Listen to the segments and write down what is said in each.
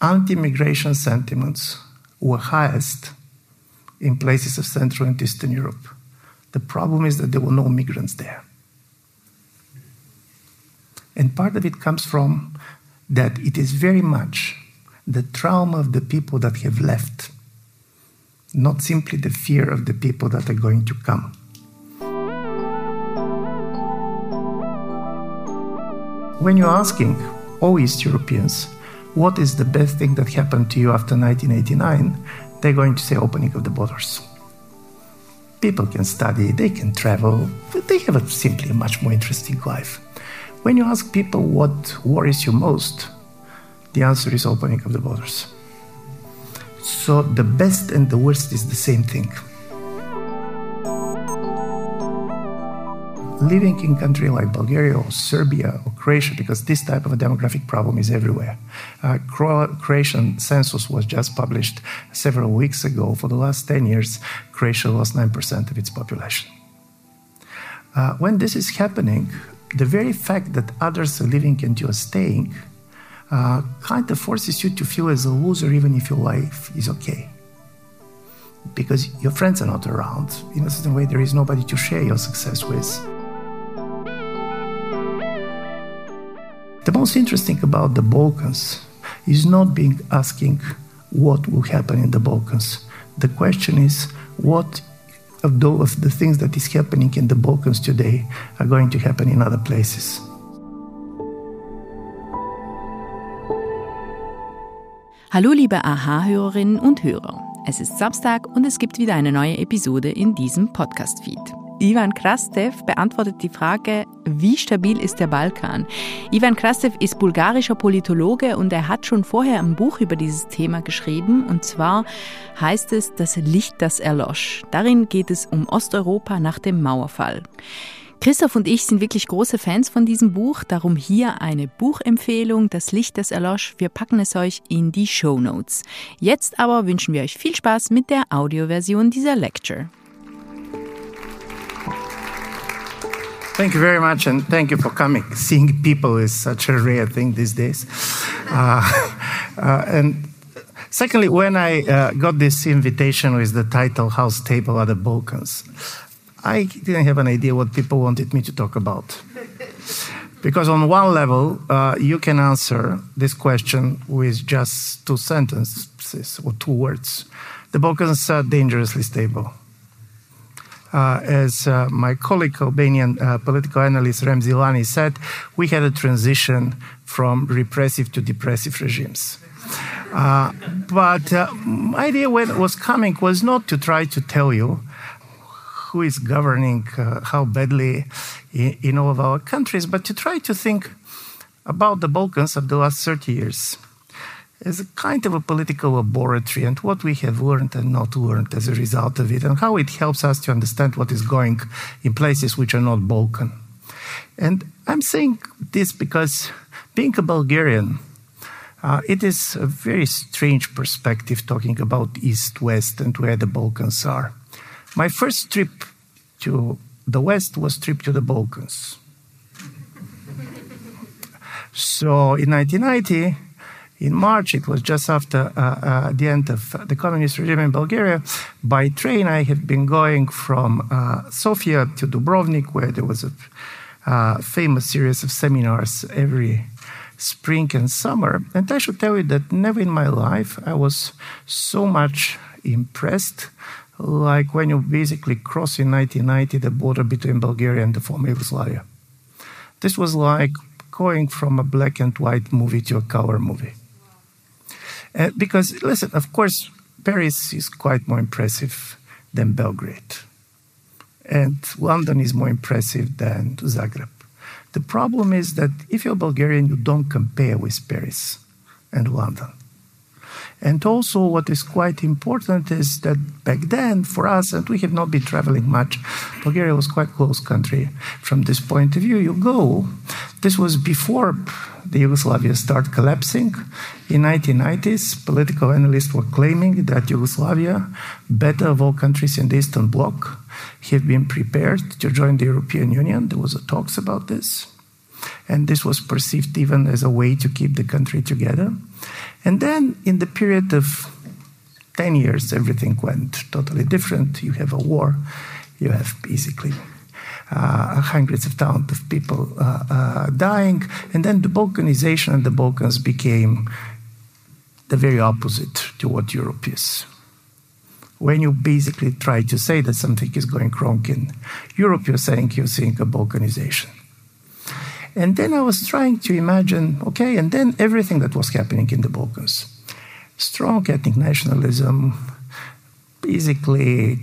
anti migration sentiments were highest in places of Central and Eastern Europe. The problem is that there were no migrants there. And part of it comes from that it is very much the trauma of the people that have left, not simply the fear of the people that are going to come. When you're asking all East Europeans, what is the best thing that happened to you after 1989, they're going to say opening of the borders. People can study, they can travel, they have a simply a much more interesting life. When you ask people what worries you most, the answer is opening of the borders. So the best and the worst is the same thing. Living in country like Bulgaria or Serbia or Croatia, because this type of a demographic problem is everywhere. Uh, Croatian census was just published several weeks ago. For the last 10 years, Croatia lost 9% of its population. Uh, when this is happening, the very fact that others are living and you are staying uh, kind of forces you to feel as a loser even if your life is okay. Because your friends are not around. In a certain way, there is nobody to share your success with. The most interesting about the Balkans is not being asking what will happen in the Balkans. The question is what of the things that is happening in the Balkans today are going to happen in other places. Hallo liebe AHA-Hörerinnen und Hörer. Es ist Samstag und es gibt wieder eine neue Episode in diesem Podcast-Feed. Ivan Krastev beantwortet die Frage, wie stabil ist der Balkan? Ivan Krastev ist bulgarischer Politologe und er hat schon vorher ein Buch über dieses Thema geschrieben. Und zwar heißt es Das Licht, das erlosch. Darin geht es um Osteuropa nach dem Mauerfall. Christoph und ich sind wirklich große Fans von diesem Buch, darum hier eine Buchempfehlung, Das Licht, das erlosch. Wir packen es euch in die Show Notes. Jetzt aber wünschen wir euch viel Spaß mit der Audioversion dieser Lecture. Thank you very much, and thank you for coming. Seeing people is such a rare thing these days. Uh, uh, and secondly, when I uh, got this invitation with the title How Stable Are the Balkans, I didn't have an idea what people wanted me to talk about. Because on one level, uh, you can answer this question with just two sentences or two words. The Balkans are dangerously stable. Uh, as uh, my colleague, Albanian uh, political analyst Remzi Lani said, we had a transition from repressive to depressive regimes. Uh, but uh, my idea when it was coming was not to try to tell you who is governing how badly in, in all of our countries, but to try to think about the Balkans of the last 30 years as a kind of a political laboratory and what we have learned and not learned as a result of it, and how it helps us to understand what is going in places which are not Balkan. And I'm saying this because being a Bulgarian, uh, it is a very strange perspective talking about East West and where the Balkans are. My first trip to the West was trip to the Balkans. so in 1990, in March, it was just after uh, uh, the end of the communist regime in Bulgaria. By train, I had been going from uh, Sofia to Dubrovnik, where there was a famous series of seminars every spring and summer. And I should tell you that never in my life I was so much impressed like when you basically cross in 1990 the border between Bulgaria and the former Yugoslavia. This was like going from a black and white movie to a color movie. Uh, because, listen, of course, Paris is quite more impressive than Belgrade. And London is more impressive than Zagreb. The problem is that if you're Bulgarian, you don't compare with Paris and London. And also, what is quite important is that back then, for us, and we have not been traveling much, Bulgaria was quite close country from this point of view. You go, this was before the Yugoslavia started collapsing. In 1990s, political analysts were claiming that Yugoslavia, better of all countries in the Eastern Bloc, have been prepared to join the European Union. There was a talks about this. And this was perceived even as a way to keep the country together. And then, in the period of 10 years, everything went totally different. You have a war, you have basically uh, hundreds of thousands of people uh, uh, dying, and then the Balkanization and the Balkans became the very opposite to what Europe is. When you basically try to say that something is going wrong in Europe, you're saying you're seeing a Balkanization. And then I was trying to imagine okay, and then everything that was happening in the Balkans strong ethnic nationalism, basically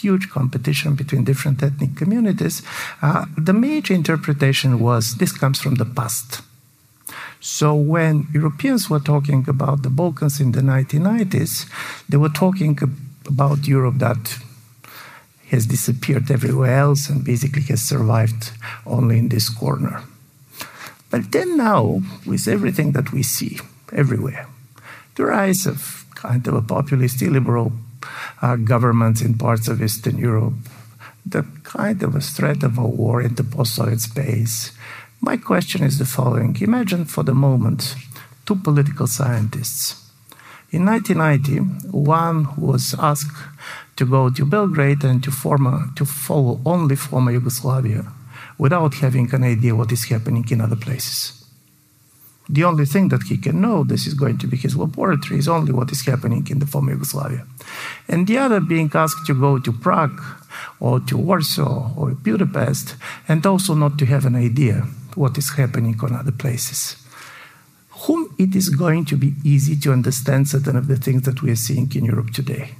huge competition between different ethnic communities. Uh, the major interpretation was this comes from the past. So when Europeans were talking about the Balkans in the 1990s, they were talking about Europe that has disappeared everywhere else and basically has survived only in this corner. But then now, with everything that we see everywhere, the rise of kind of a populist illiberal uh, government in parts of Eastern Europe, the kind of a threat of a war in the post-Soviet space, my question is the following. Imagine for the moment two political scientists. In 1990, one was asked to go to Belgrade and to, to follow only former Yugoslavia without having an idea what is happening in other places. The only thing that he can know, this is going to be his laboratory, is only what is happening in the former Yugoslavia. And the other being asked to go to Prague or to Warsaw or Budapest and also not to have an idea what is happening on other places. Whom it is going to be easy to understand certain of the things that we are seeing in Europe today.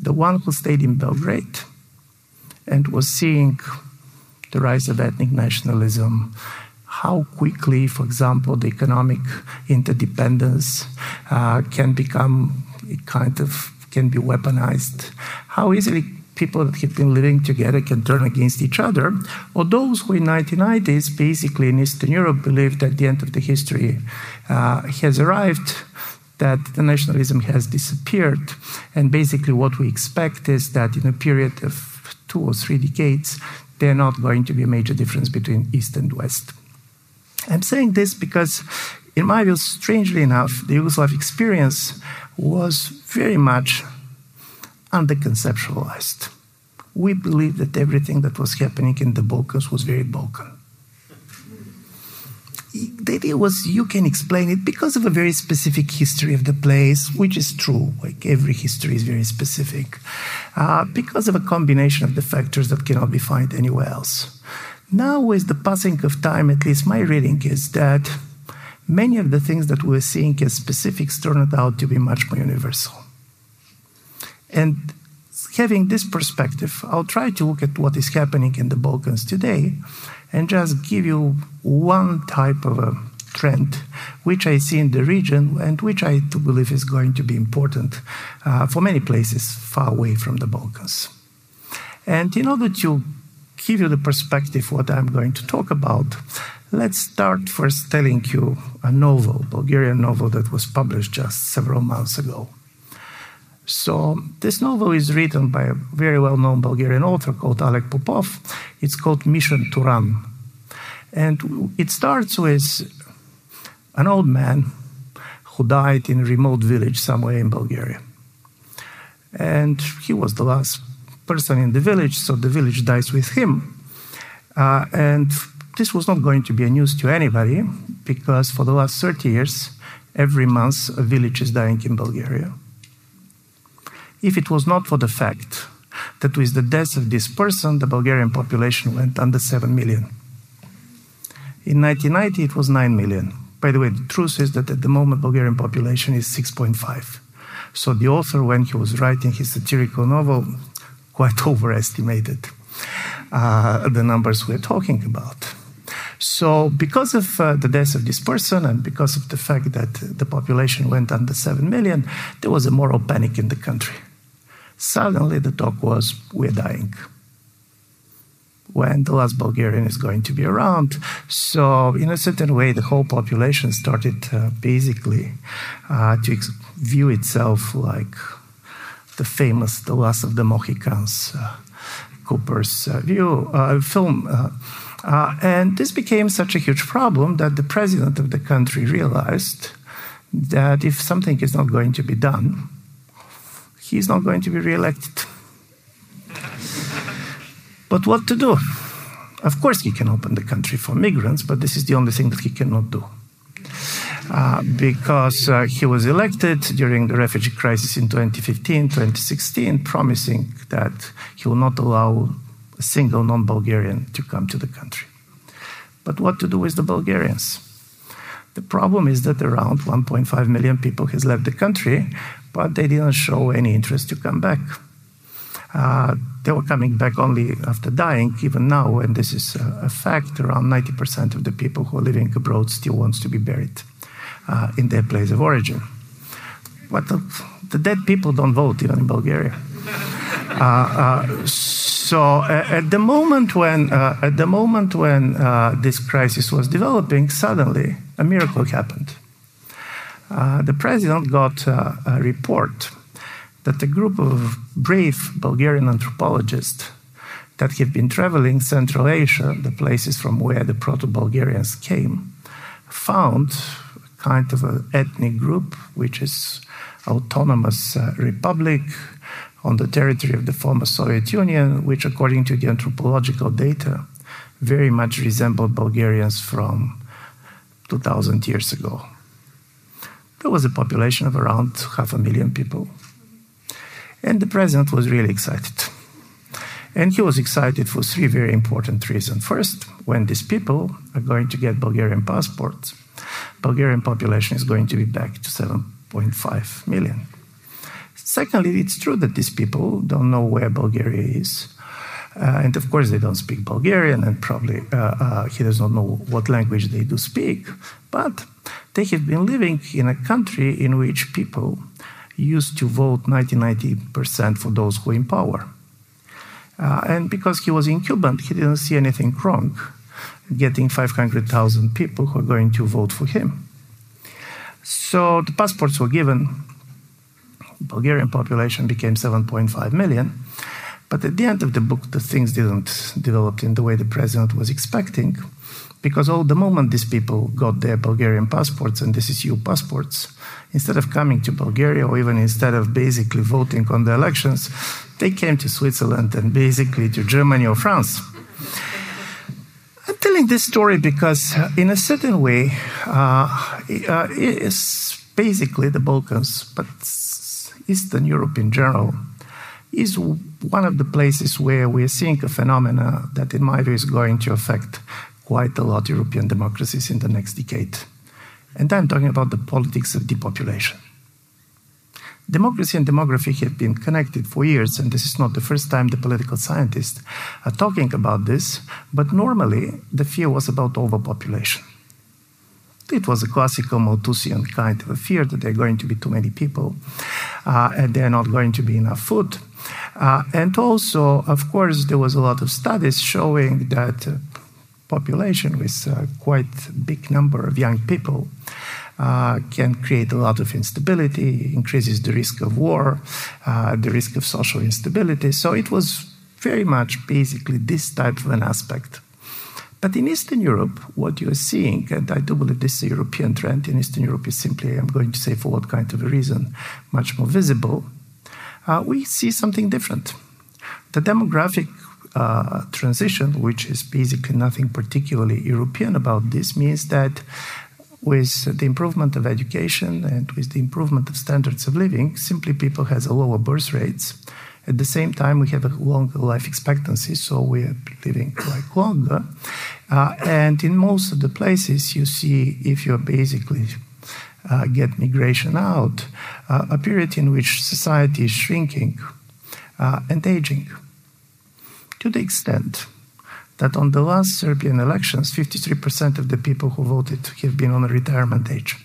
The one who stayed in Belgrade and was seeing the rise of ethnic nationalism, how quickly, for example, the economic interdependence uh, can become it kind of can be weaponized, how easily people that have been living together can turn against each other, or those who in 1990s, basically in Eastern Europe, believed that the end of the history uh, has arrived, that the nationalism has disappeared, and basically what we expect is that in a period of two or three decades, there's not going to be a major difference between East and West. I'm saying this because, in my view, strangely enough, the Yugoslav experience was very much underconceptualized. We believed that everything that was happening in the Balkans was very Balkan. The idea was you can explain it because of a very specific history of the place, which is true. Like every history is very specific, uh, because of a combination of the factors that cannot be found anywhere else. Now, with the passing of time, at least my reading is that many of the things that we're seeing as specifics turned out to be much more universal. And having this perspective, I'll try to look at what is happening in the Balkans today and just give you one type of a trend which I see in the region and which I do believe is going to be important uh, for many places far away from the Balkans. And in order to give you the perspective what I'm going to talk about, let's start first telling you a novel, Bulgarian novel that was published just several months ago. So this novel is written by a very well-known Bulgarian author called Alek Popov. It's called Mission Turan. And it starts with an old man who died in a remote village somewhere in Bulgaria. And he was the last person in the village, so the village dies with him. Uh, and this was not going to be a news to anybody because for the last 30 years, every month a village is dying in Bulgaria. If it was not for the fact that with the death of this person, the Bulgarian population went under 7 million. In 1990, it was 9 million. By the way, the truth is that at the moment, Bulgarian population is 6.5. So the author, when he was writing his satirical novel, quite overestimated uh, the numbers we're talking about. So, because of uh, the death of this person and because of the fact that the population went under 7 million, there was a moral panic in the country. Suddenly, the talk was, we're dying. When the last Bulgarian is going to be around. So, in a certain way, the whole population started uh, basically uh, to ex- view itself like the famous The Last of the Mohicans, uh, Cooper's uh, view, uh, film. Uh, Uh, and this became such a huge problem that the president of the country realized that if something is not going to be done, he's not going to be reelected. but what to do? Of course, he can open the country for migrants, but this is the only thing that he cannot do. Uh, because uh, he was elected during the refugee crisis in 2015, 2016, promising that he will not allow a single non Bulgarian to come to the country. But what to do with the Bulgarians? The problem is that around 1.5 million people has left the country, but they didn't show any interest to come back. Uh, they were coming back only after dying. Even now, and this is a, a fact, around 90% of the people who are living abroad still wants to be buried uh, in their place of origin. But the, the, dead people don't vote even in Bulgaria. Uh, uh so uh, at the moment when uh, at the moment when this crisis was developing, suddenly a miracle happened. The president got a report that a group of brave Bulgarian anthropologists that have been traveling Central Asia, the places from where the Proto Bulgarians came, found a kind of an ethnic group which is autonomous uh, republic on the territory of the former Soviet Union, which, according to the anthropological data, very much resembled Bulgarians from 2,000 years ago. There was a population of around half a million people. And the president was really excited. And he was excited for three very important reasons. First, when these people are going to get Bulgarian passports, Bulgarian population is going to be back to 7.5 million. Secondly, it's true that these people don't know where Bulgaria is. Uh, and of course, they don't speak Bulgarian, and probably uh, uh, he does not know what language they do speak. But they have been living in a country in which people used to vote 90 90% for those who are in power. Uh, and because he was incumbent, he didn't see anything wrong getting 500,000 people who are going to vote for him. So the passports were given. Bulgarian population became 7.5 million. But at the end of the book, the things didn't develop in the way the president was expecting, because all the moment these people got their Bulgarian passports, and this is EU passports, instead of coming to Bulgaria or even instead of basically voting on the elections, they came to Switzerland and basically to Germany or France. I'm telling this story because, in a certain way, uh, uh, it's basically the Balkans, but Eastern Europe in general, is one of the places where we're seeing a phenomena that, in my view, is going to affect quite a lot of European democracies in the next decade. And I'm talking about the politics of depopulation. Democracy and demography have been connected for years, and this is not the first time the political scientists are talking about this, but normally the fear was about overpopulation. It was a classical Malthusian kind of a fear that there are going to be too many people uh, and there are not going to be enough food. Uh, and also, of course, there was a lot of studies showing that uh, population with a quite big number of young people uh, can create a lot of instability, increases the risk of war, uh, the risk of social instability. So it was very much basically this type of an aspect. But in Eastern Europe, what you're seeing, and I do believe this is a European trend in Eastern Europe, is simply, I'm going to say for what kind of a reason, much more visible. Uh, we see something different. The demographic uh, transition, which is basically nothing particularly European about this, means that with the improvement of education and with the improvement of standards of living, simply people has a lower birth rates. At the same time, we have a longer life expectancy, so we are living quite longer. Uh, and in most of the places, you see if you basically uh, get migration out, uh, a period in which society is shrinking uh, and aging. To the extent that on the last Serbian elections, 53% of the people who voted have been on a retirement age.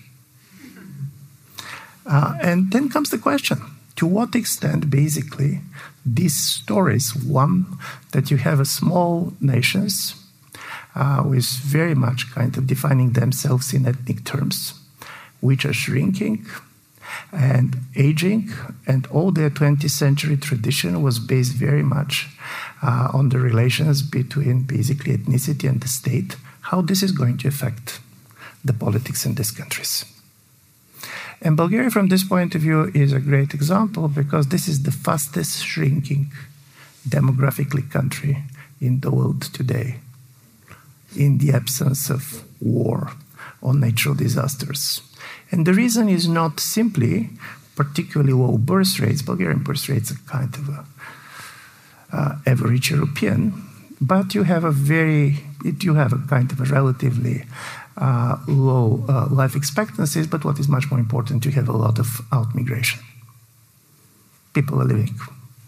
Uh, and then comes the question to what extent, basically, these stories one, that you have a small nations uh, with very much kind of defining themselves in ethnic terms, which are shrinking, and aging, and all their 20th century tradition was based very much uh, on the relations between basically ethnicity and the state, how this is going to affect the politics in these countries. And Bulgaria, from this point of view, is a great example because this is the fastest shrinking demographically country in the world today in the absence of war or natural disasters. And the reason is not simply particularly low birth rates. Bulgarian birth rates are kind of a, uh, average European, but you have a very you have a kind of a relatively uh, low uh, life expectancies. But what is much more important, you have a lot of outmigration. People are living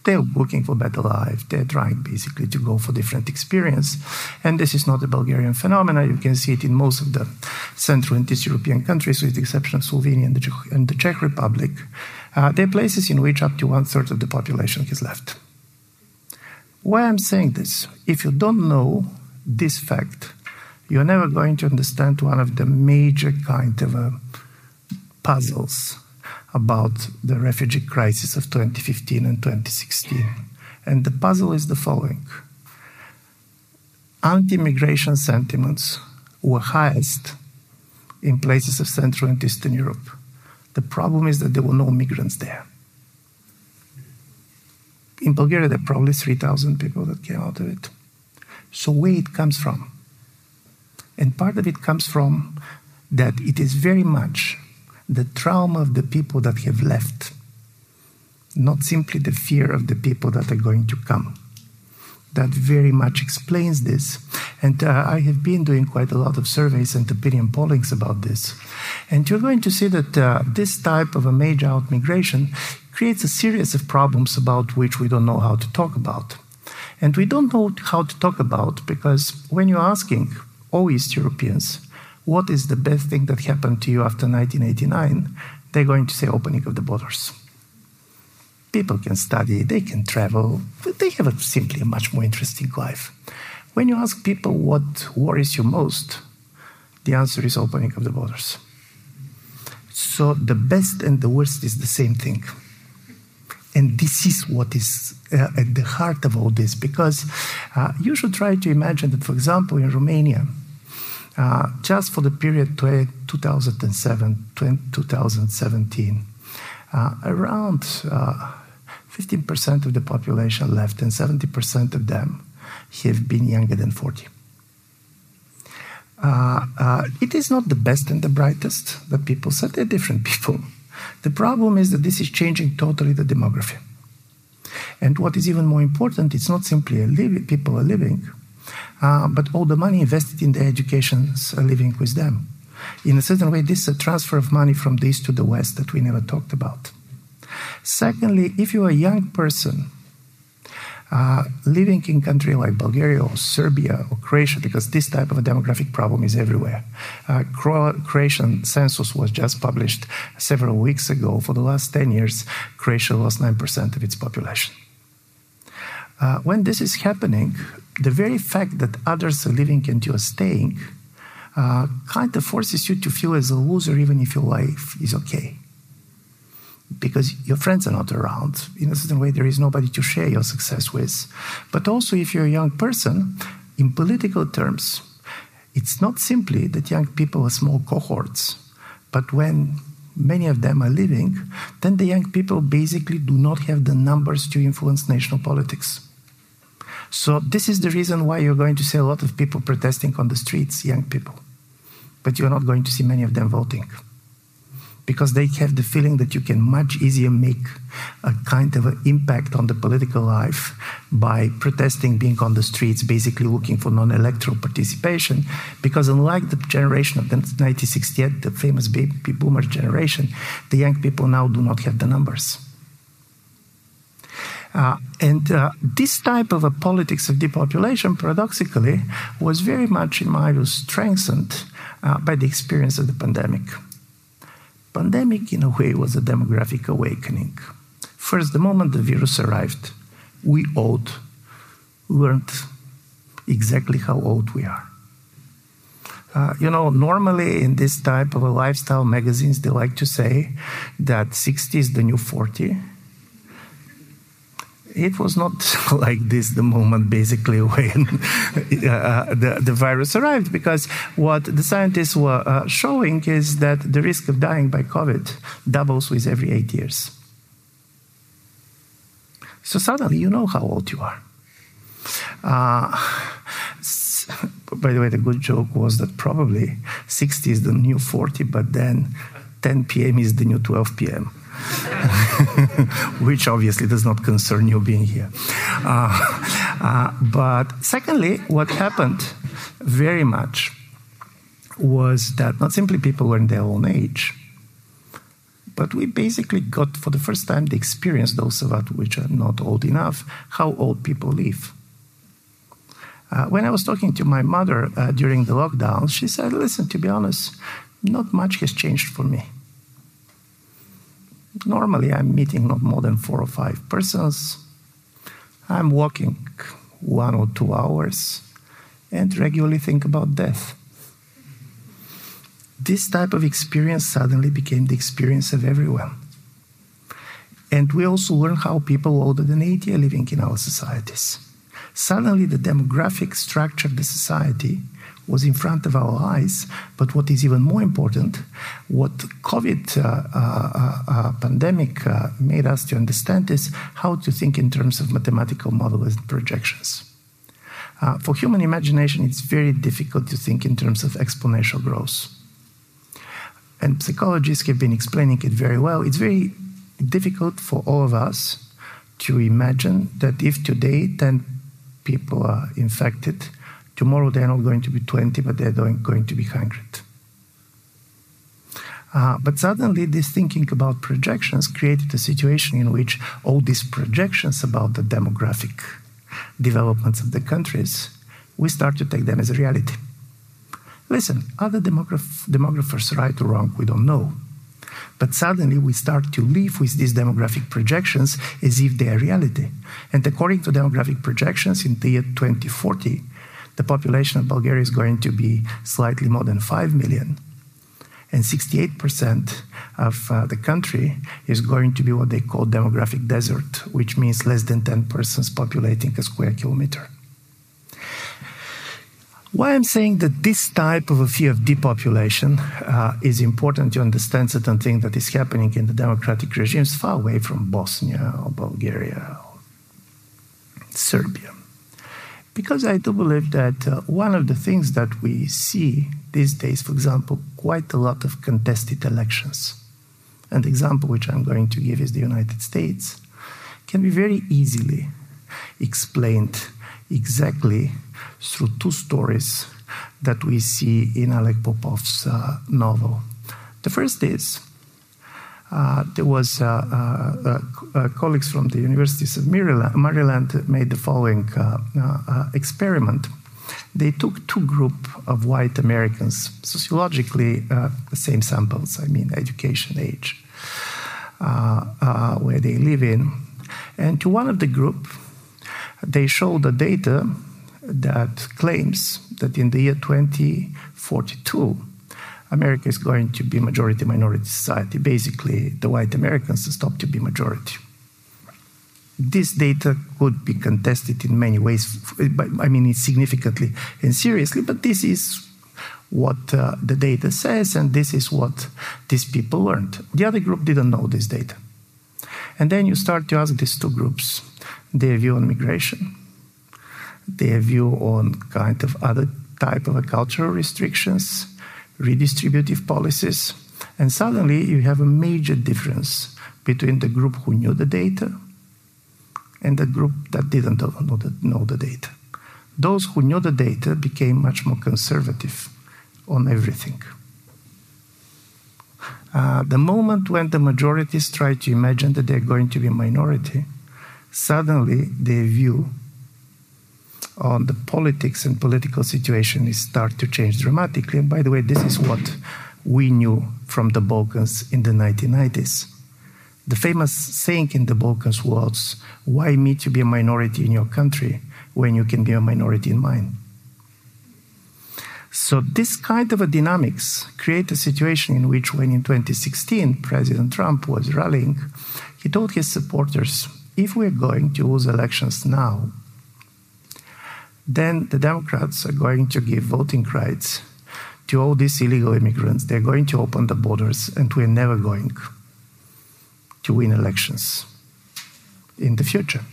they're looking for better life. They're trying basically to go for different experience. And this is not a Bulgarian phenomenon. You can see it in most of the Central and East European countries, with the exception of Slovenia and the Czech, and the Czech Republic. Uh, they're places in which up to one third of the population has left. Why I'm saying this? If you don't know this fact, you're never going to understand one of the major kind of uh, puzzles about the refugee crisis of 2015 and 2016. And the puzzle is the following anti immigration sentiments were highest in places of Central and Eastern Europe. The problem is that there were no migrants there. In Bulgaria, there are probably 3,000 people that came out of it. So, where it comes from? And part of it comes from that it is very much the trauma of the people that have left, not simply the fear of the people that are going to come. That very much explains this. And uh, I have been doing quite a lot of surveys and opinion pollings about this. And you're going to see that uh, this type of a major out migration creates a series of problems about which we don't know how to talk about. And we don't know how to talk about because when you're asking all East Europeans, what is the best thing that happened to you after 1989, they're going to say opening of the borders. People can study, they can travel, they have a, simply a much more interesting life. When you ask people what worries you most, the answer is opening of the borders. So the best and the worst is the same thing. And this is what is uh, at the heart of all this, because uh, you should try to imagine that, for example, in Romania, uh, just for the period 2007 2017, uh, around 15% uh, of the population left, and 70% of them have been younger than 40. Uh, it is not the best and the brightest that people said. They're different people. The problem is that this is changing totally the demography. And what is even more important, it's not simply people are living, uh, but all the money invested in the education is living with them. In a certain way, this is a transfer of money from the east to the west that we never talked about. Secondly, if you're a young person uh, living in country like Bulgaria or Serbia or Croatia, because this type of a demographic problem is everywhere. Uh, Croatian census was just published several weeks ago. For the last 10 years, Croatia lost 9% of its population. Uh, when this is happening, the very fact that others are living and you are staying uh, kind of forces you to feel as a loser even if your life is okay. Because your friends are not around. In a certain way, there is nobody to share your success with. But also, if you're a young person, in political terms, it's not simply that young people are small cohorts, but when many of them are leaving, then the young people basically do not have the numbers to influence national politics. So this is the reason why you're going to see a lot of people protesting on the streets, young people. But you're not going to see many of them voting. Because they have the feeling that you can much easier make a kind of an impact on the political life by protesting, being on the streets, basically looking for non electoral participation. Because unlike the generation of the 1968, the famous baby boomer generation, the young people now do not have the numbers. Uh, and uh, this type of a politics of depopulation, paradoxically, was very much, in my view, strengthened uh, by the experience of the pandemic. Pandemic, in a way, was a demographic awakening. First, the moment the virus arrived, we all learned exactly how old we are. Uh, you know, normally in this type of a lifestyle magazines, they like to say that 60 is the new 40. It was not like this the moment basically when uh, the, the virus arrived, because what the scientists were uh, showing is that the risk of dying by COVID doubles with every eight years. So suddenly you know how old you are. Uh, by the way, the good joke was that probably 60 is the new 40, but then 10 p.m. is the new 12 p.m. Which obviously does not concern you being here. Uh, uh, but secondly, what happened very much was that not simply people were in their own age, but we basically got for the first time the experience, those of us which are not old enough, how old people live. Uh, when I was talking to my mother uh, during the lockdown, she said, Listen, to be honest, not much has changed for me. Normally, I'm meeting not more than four or five persons. I'm walking one or two hours and regularly think about death. This type of experience suddenly became the experience of everyone. And we also learn how people older than 80 are living in our societies. Suddenly, the demographic structure of the society was in front of our eyes. But what is even more important, what COVID uh, uh, uh, pandemic uh, made us to understand is how to think in terms of mathematical models and projections. Uh, for human imagination, it's very difficult to think in terms of exponential growth. And psychologists have been explaining it very well. It's very difficult for all of us to imagine that if today 10 people are infected, tomorrow they're not going to be 20, but they're going to be 100. Uh, but suddenly, this thinking about projections created a situation in which all these projections about the demographic developments of the countries, we start to take them as a reality. Listen, the demograph- demographers right or wrong? We don't know. But suddenly we start to live with these demographic projections as if they are reality. And according to demographic projections, in the year 2040, the population of Bulgaria is going to be slightly more than 5 million. And 68% of uh, the country is going to be what they call demographic desert, which means less than 10 persons populating a square kilometer. Why I'm saying that this type of a fear of depopulation uh, is important to understand certain things that is happening in the democratic regimes far away from Bosnia or Bulgaria or Serbia. Because I do believe that uh, one of the things that we see these days, for example, quite a lot of contested elections. An example which I'm going to give is the United States, can be very easily explained exactly through two stories that we see in Alek Popov's uh, novel. The first is there was uh, uh, uh colleagues from the universities of Maryland, Maryland made the following uh, experiment. They took two group of white Americans, sociologically the same samples, I mean education age, where they live in, and to one of the group, they showed the data that claims that in the year 2042, America is going to be majority minority society. Basically, the white Americans stop to be majority. This data could be contested in many ways. I mean, significantly and seriously, but this is what uh, the data says, and this is what these people learned. The other group didn't know this data. And then you start to ask these two groups their view on migration, their view on kind of other type of cultural restrictions, redistributive policies, and suddenly you have a major difference between the group who knew the data and the group that didn't know the, know the data. Those who knew the data became much more conservative on everything. Uh, the moment when the majorities try to imagine that they're going to be a minority, suddenly their view on the politics and political situation is start to change dramatically. And by the way, this is what we knew from the Balkans in the 1990s. The famous saying in the Balkans was, Why me to be a minority in your country when you can be a minority in mine? So this kind of a dynamics create a situation in which when in 2016 President Trump was rallying, he told his supporters, if we're going to lose elections now, then the Democrats are going to give voting rights to all these illegal immigrants. They're going to open the borders, and we're never going to win elections in the future.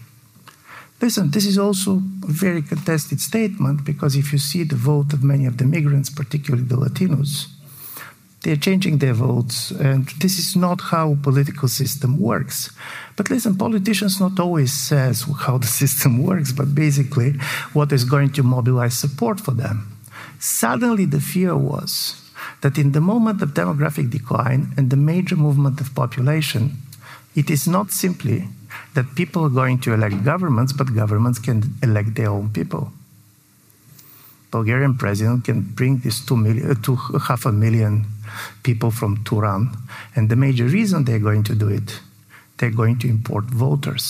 Listen, this is also a very contested statement because if you see the vote of many of the migrants, particularly the Latinos, they're changing their votes, and this is not how political system works. But listen, politicians not always says how the system works, but basically what is going to mobilize support for them. Suddenly, the fear was that in the moment of demographic decline and the major movement of population, it is not simply that people are going to elect governments, but governments can elect their own people. Bulgarian president can bring this two million, to half a million people from Turan, and the major reason they're going to do it, they're going to import voters.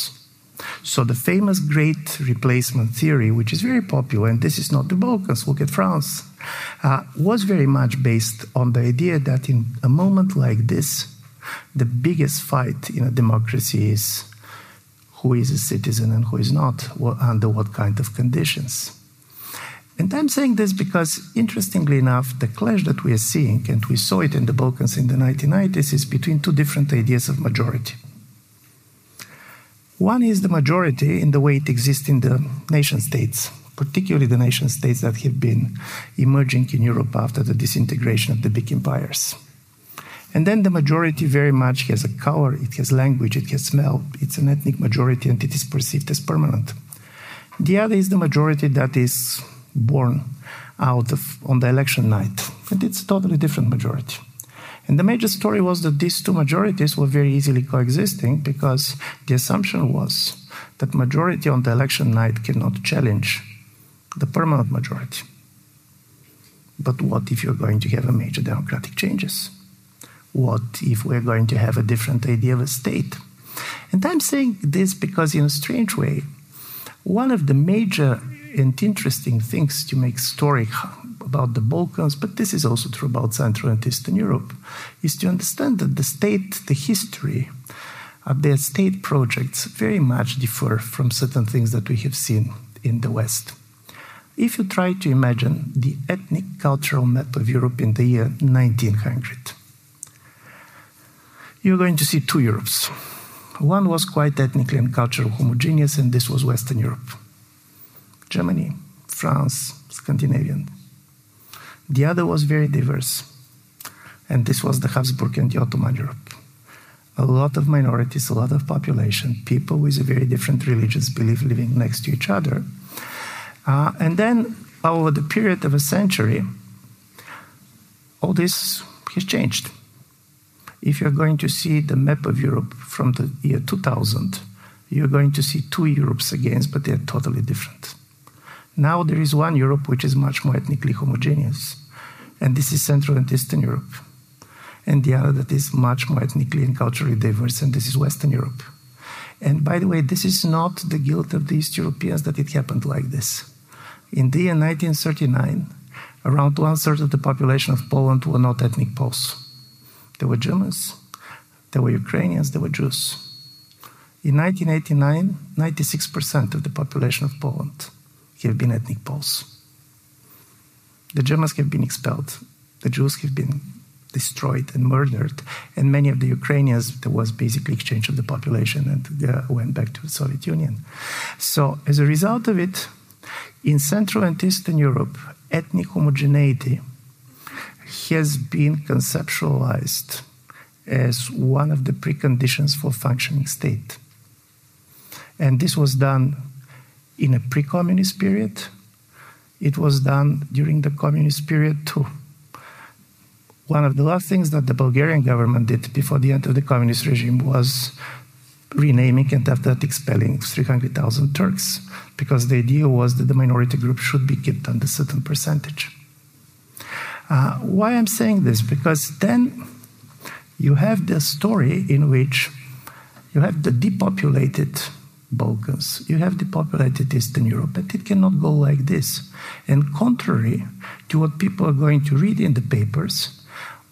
So the famous great replacement theory, which is very popular, and this is not the Balkans, look at France, uh, was very much based on the idea that in a moment like this, the biggest fight in a democracy is who is a citizen and who is not, under what kind of conditions. And I'm saying this because, interestingly enough, the clash that we are seeing, and we saw it in the Balkans in the 1990s, is between two different ideas of majority. One is the majority in the way it exists in the nation states, particularly the nation states that have been emerging in Europe after the disintegration of the big empires. And then the majority very much has a color, it has language, it has smell, it's an ethnic majority and it is perceived as permanent. The other is the majority that is born out of on the election night, and it's a totally different majority. And the major story was that these two majorities were very easily coexisting because the assumption was that majority on the election night cannot challenge the permanent majority. But what if you're going to have a major democratic changes? What if we're going to have a different idea of a state? And I'm saying this because, in a strange way, one of the major and interesting things to make story about the Balkans, but this is also true about Central and Eastern Europe, is to understand that the state, the history of their state projects very much differ from certain things that we have seen in the West. If you try to imagine the ethnic cultural map of Europe in the year 1900, you're going to see two Europes. One was quite ethnically and culturally homogeneous, and this was Western Europe. Germany, France, Scandinavian. The other was very diverse, and this was the Habsburg and the Ottoman Europe. A lot of minorities, a lot of population, people with a very different religious belief living next to each other. Uh, and then, over the period of a century, all this has changed. If you're going to see the map of Europe from the year 2000, you're going to see two Europes again, but they're totally different. Now there is one Europe which is much more ethnically homogeneous, and this is Central and Eastern Europe. And the other that is much more ethnically and culturally diverse, and this is Western Europe. And by the way, this is not the guilt of the East Europeans that it happened like this. In the year 1939, around one third of the population of Poland were not ethnic Poles. There were Germans, there were Ukrainians, there were Jews. In 1989, 96% of the population of Poland have been ethnic Poles. The Germans have been expelled. The Jews have been destroyed and murdered. And many of the Ukrainians, there was basically exchange of the population and uh, went back to the Soviet Union. So, as a result of it, in Central and Eastern Europe, ethnic homogeneity has been conceptualized as one of the preconditions for functioning state. And this was done in a pre communist period. It was done during the communist period too. One of the last things that the Bulgarian government did before the end of the communist regime was renaming and after that expelling 300,000 Turks because the idea was that the minority group should be kept under a certain percentage. Uh, why I'm saying this? Because then you have the story in which you have the depopulated Balkans, you have depopulated Eastern Europe, but it cannot go like this. And contrary to what people are going to read in the papers,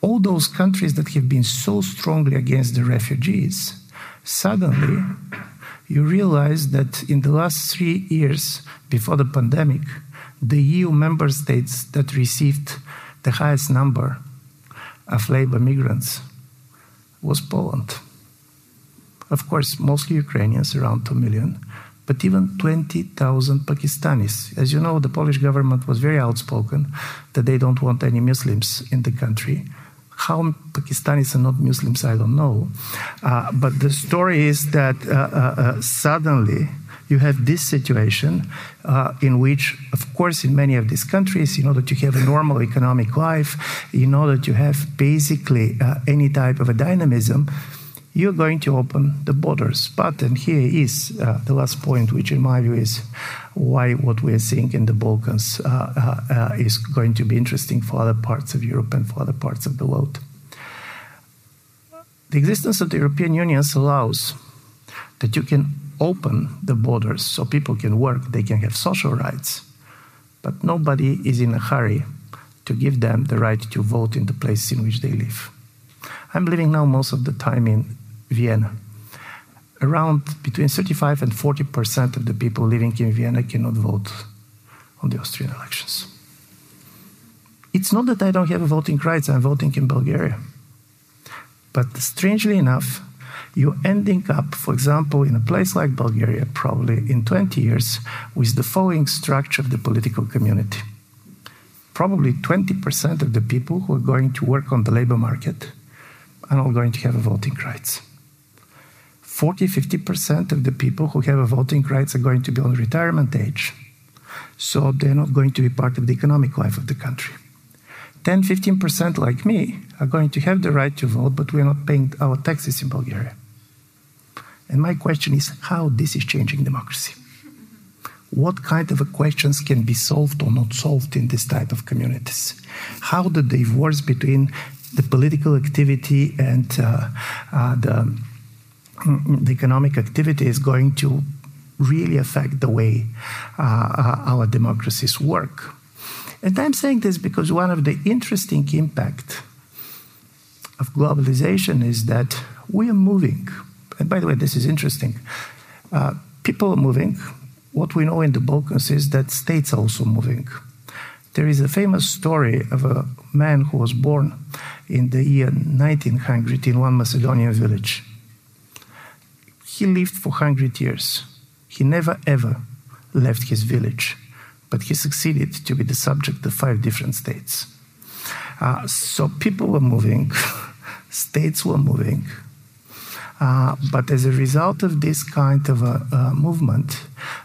all those countries that have been so strongly against the refugees, suddenly you realize that in the last three years before the pandemic, the EU member states that received the highest number of labor migrants was Poland. Of course, mostly Ukrainians, around 2 million, but even 20,000 Pakistanis. As you know, the Polish government was very outspoken that they don't want any Muslims in the country. How Pakistanis are not Muslims, I don't know. Uh, but the story is that uh, uh, uh suddenly you have this situation uh, in which, of course, in many of these countries, you know that you have a normal economic life, you know that you have basically uh, any type of a dynamism you're going to open the borders. But, and here is uh, the last point, which in my view is why what we're seeing in the Balkans uh, uh, uh, is going to be interesting for other parts of Europe and for other parts of the world. The existence of the European Union allows that you can open the borders so people can work, they can have social rights, but nobody is in a hurry to give them the right to vote in the place in which they live. I'm living now most of the time in Vienna. Around between 35 and 40 percent of the people living in Vienna cannot vote on the Austrian elections. It's not that I don't have voting rights, I'm voting in Bulgaria. But strangely enough, you're ending up, for example, in a place like Bulgaria, probably in 20 years, with the following structure of the political community. Probably 20% of the people who are going to work on the labor market are not going to have voting rights. 40 50% of the people who have a voting rights are going to be on retirement age. So they're not going to be part of the economic life of the country. 10 15% like me are going to have the right to vote, but we're not paying our taxes in Bulgaria. And my question is how this is changing democracy. What kind of questions can be solved or not solved in this type of communities? How the divorce between the political activity and uh, uh, the the economic activity is going to really affect the way uh, uh, our democracies work. And I'm saying this because one of the interesting impact of globalization is that we are moving. And by the way, this is interesting. Uh, people are moving. What we know in the Balkans is that states are also moving. There is a famous story of a man who was born in the year 1900 in one Macedonian village he lived for 100 years. He never ever left his village, but he succeeded to be the subject of five different states. Uh, so people were moving, states were moving. Uh, but as a result of this kind of a, a, movement,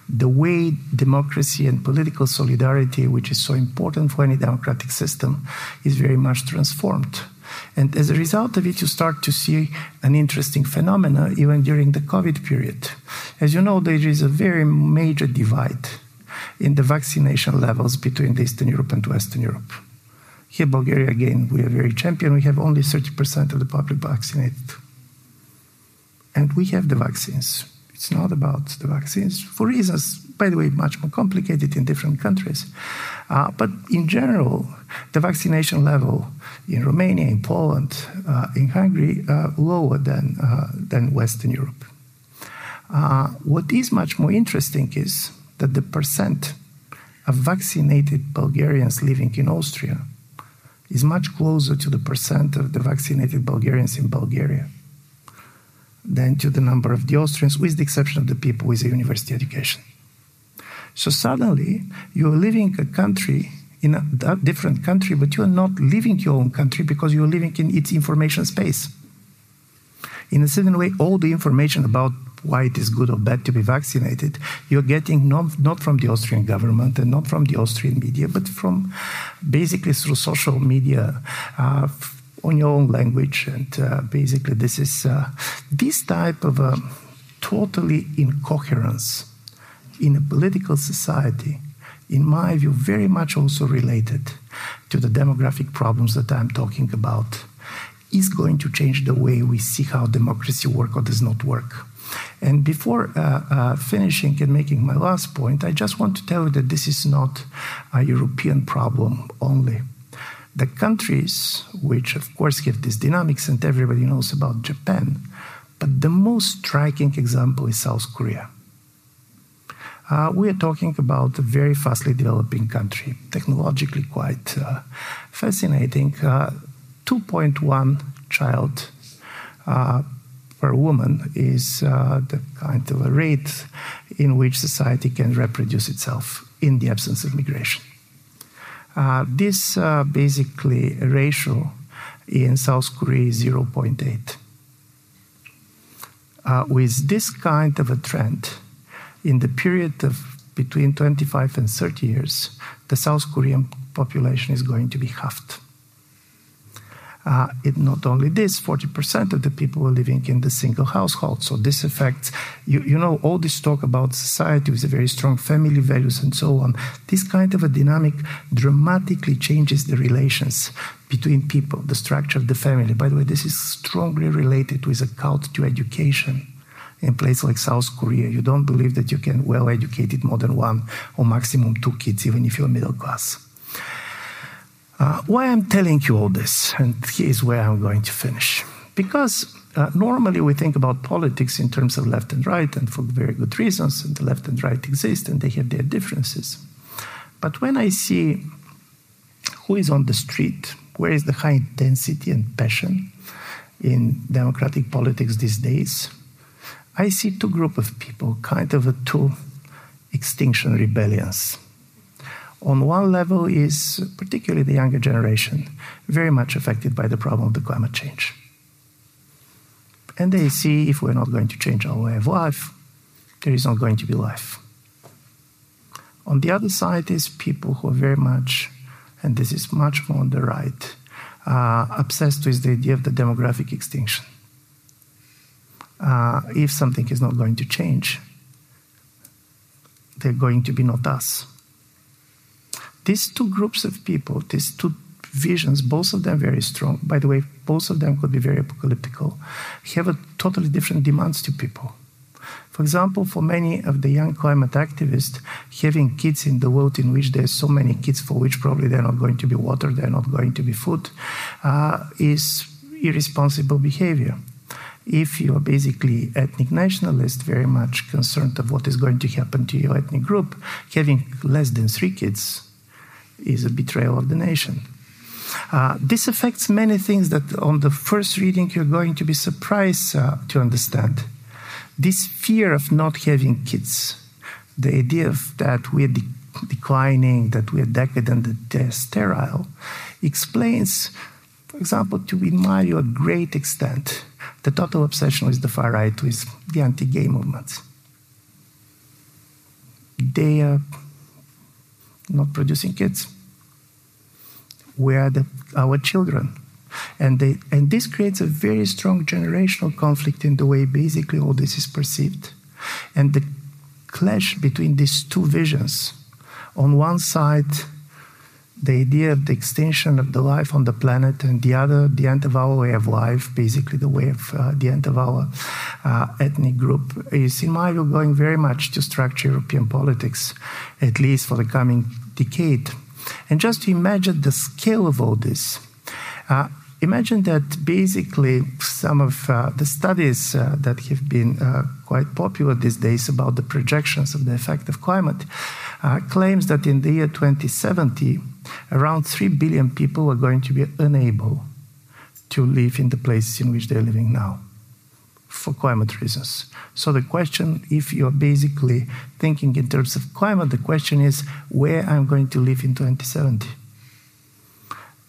the way democracy and political solidarity, which is so important for any democratic system, is very much transformed. And as a result of it, you start to see an interesting phenomena even during the COVID period. As you know, there is a very major divide in the vaccination levels between Eastern Europe and Western Europe. Here, Bulgaria, again, we are very champion. We have only 30% of the public vaccinated. And we have the vaccines. It's not about the vaccines for reasons, by the way, much more complicated in different countries. Uh, but in general, the vaccination level in Romania, in Poland, uh, in Hungary, uh, lower than, uh, than Western Europe. Uh, what is much more interesting is that the percent of vaccinated Bulgarians living in Austria is much closer to the percent of the vaccinated Bulgarians in Bulgaria than to the number of the Austrians, with the exception of the people with a university education. So suddenly, you're living a country in a different country, but you are not living your own country because you're living in its information space. In a certain way, all the information about why it is good or bad to be vaccinated, you're getting not, not from the Austrian government and not from the Austrian media, but from basically through social media. Uh, on your own language, and uh, basically, this is uh, this type of a totally incoherence in a political society, in my view, very much also related to the demographic problems that I'm talking about, is going to change the way we see how democracy works or does not work. And before uh, uh, finishing and making my last point, I just want to tell you that this is not a European problem only. The countries, which of course have these dynamics, and everybody knows about Japan, but the most striking example is South Korea. Uh, we are talking about a very fastly developing country, technologically quite uh, fascinating. Uh, 2.1 child uh, per woman is uh, the kind of a rate in which society can reproduce itself in the absence of migration. Uh, this uh, basically ratio in South Korea is 0.8. Uh, with this kind of a trend, in the period of between 25 and 30 years, the South Korean population is going to be halved. Uh, it, not only this, 40% of the people are living in the single household. So this affects, you, you know, all this talk about society with very strong family values and so on. This kind of a dynamic dramatically changes the relations between people, the structure of the family. By the way, this is strongly related with a cult to education in places like South Korea, you don't believe that you can well educated more than one or maximum two kids, even if you're middle class. Uh, why I'm telling you all this, and here's where I'm going to finish. Because uh, normally we think about politics in terms of left and right, and for very good reasons, and the left and right exist and they have their differences. But when I see who is on the street, where is the high intensity and passion in democratic politics these days, I see two groups of people, kind of a two extinction rebellions on one level is particularly the younger generation, very much affected by the problem of the climate change. And they see if we're not going to change our way of life, there is not going to be life. On the other side is people who are very much, and this is much more on the right, uh, obsessed with the idea of the demographic extinction. Uh, if something is not going to change, they're going to be not us these two groups of people, these two visions, both of them very strong, by the way, both of them could be very apocalyptical, have a totally different demands to people. For example, for many of the young climate activists, having kids in the world in which there's so many kids for which probably they're not going to be water, they're not going to be food, uh, is irresponsible behavior. If you are basically ethnic nationalist, very much concerned of what is going to happen to your ethnic group, having less than three kids is a betrayal of the nation. Uh, this affects many things that on the first reading you're going to be surprised uh, to understand. This fear of not having kids, the idea of that we're de- declining, that we're decadent, that they're sterile, explains, for example, to my view, a great extent, the total obsession with the far right, with the anti gay movements. They are not producing kids. We are the, our children? And, they, and this creates a very strong generational conflict in the way basically all this is perceived. And the clash between these two visions on one side, the idea of the extinction of the life on the planet, and the other, the end of our way of life, basically the way of uh, the end of our uh, ethnic group, is, in my view, going very much to structure European politics, at least for the coming decade. And just to imagine the scale of all this, uh, imagine that basically some of uh, the studies uh, that have been uh, quite popular these days about the projections of the effect of climate uh, claims that in the year 2070 around 3 billion people are going to be unable to live in the places in which they're living now for climate reasons. So the question, if you're basically thinking in terms of climate, the question is where I'm going to live in 2070.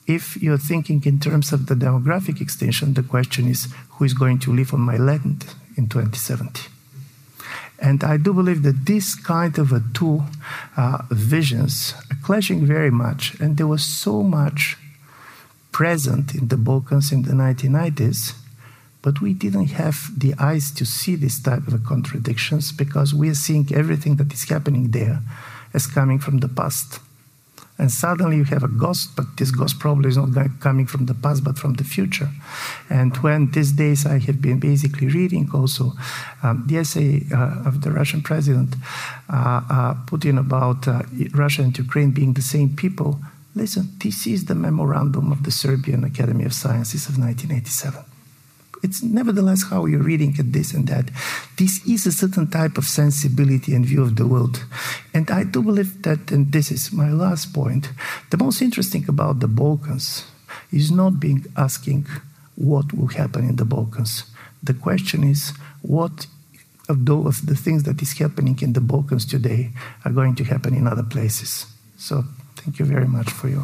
If you're thinking in terms of the demographic extinction, the question is who is going to live on my land in 2070. And I do believe that this kind of a two uh, visions are clashing very much, and there was so much present in the Balkans in the 1990s but we didn't have the eyes to see this type of contradictions because we are seeing everything that is happening there as coming from the past. And suddenly you have a ghost, but this ghost probably is not coming from the past, but from the future. And when these days I have been basically reading also um, the essay uh, of the Russian president uh, uh, Putin about uh, Russia and Ukraine being the same people, listen, this is the memorandum of the Serbian Academy of Sciences of 1987 it's nevertheless how you're reading at this and that. This is a certain type of sensibility and view of the world. And I do believe that, and this is my last point, the most interesting about the Balkans is not being asking what will happen in the Balkans. The question is what of those the things that is happening in the Balkans today are going to happen in other places. So thank you very much for your.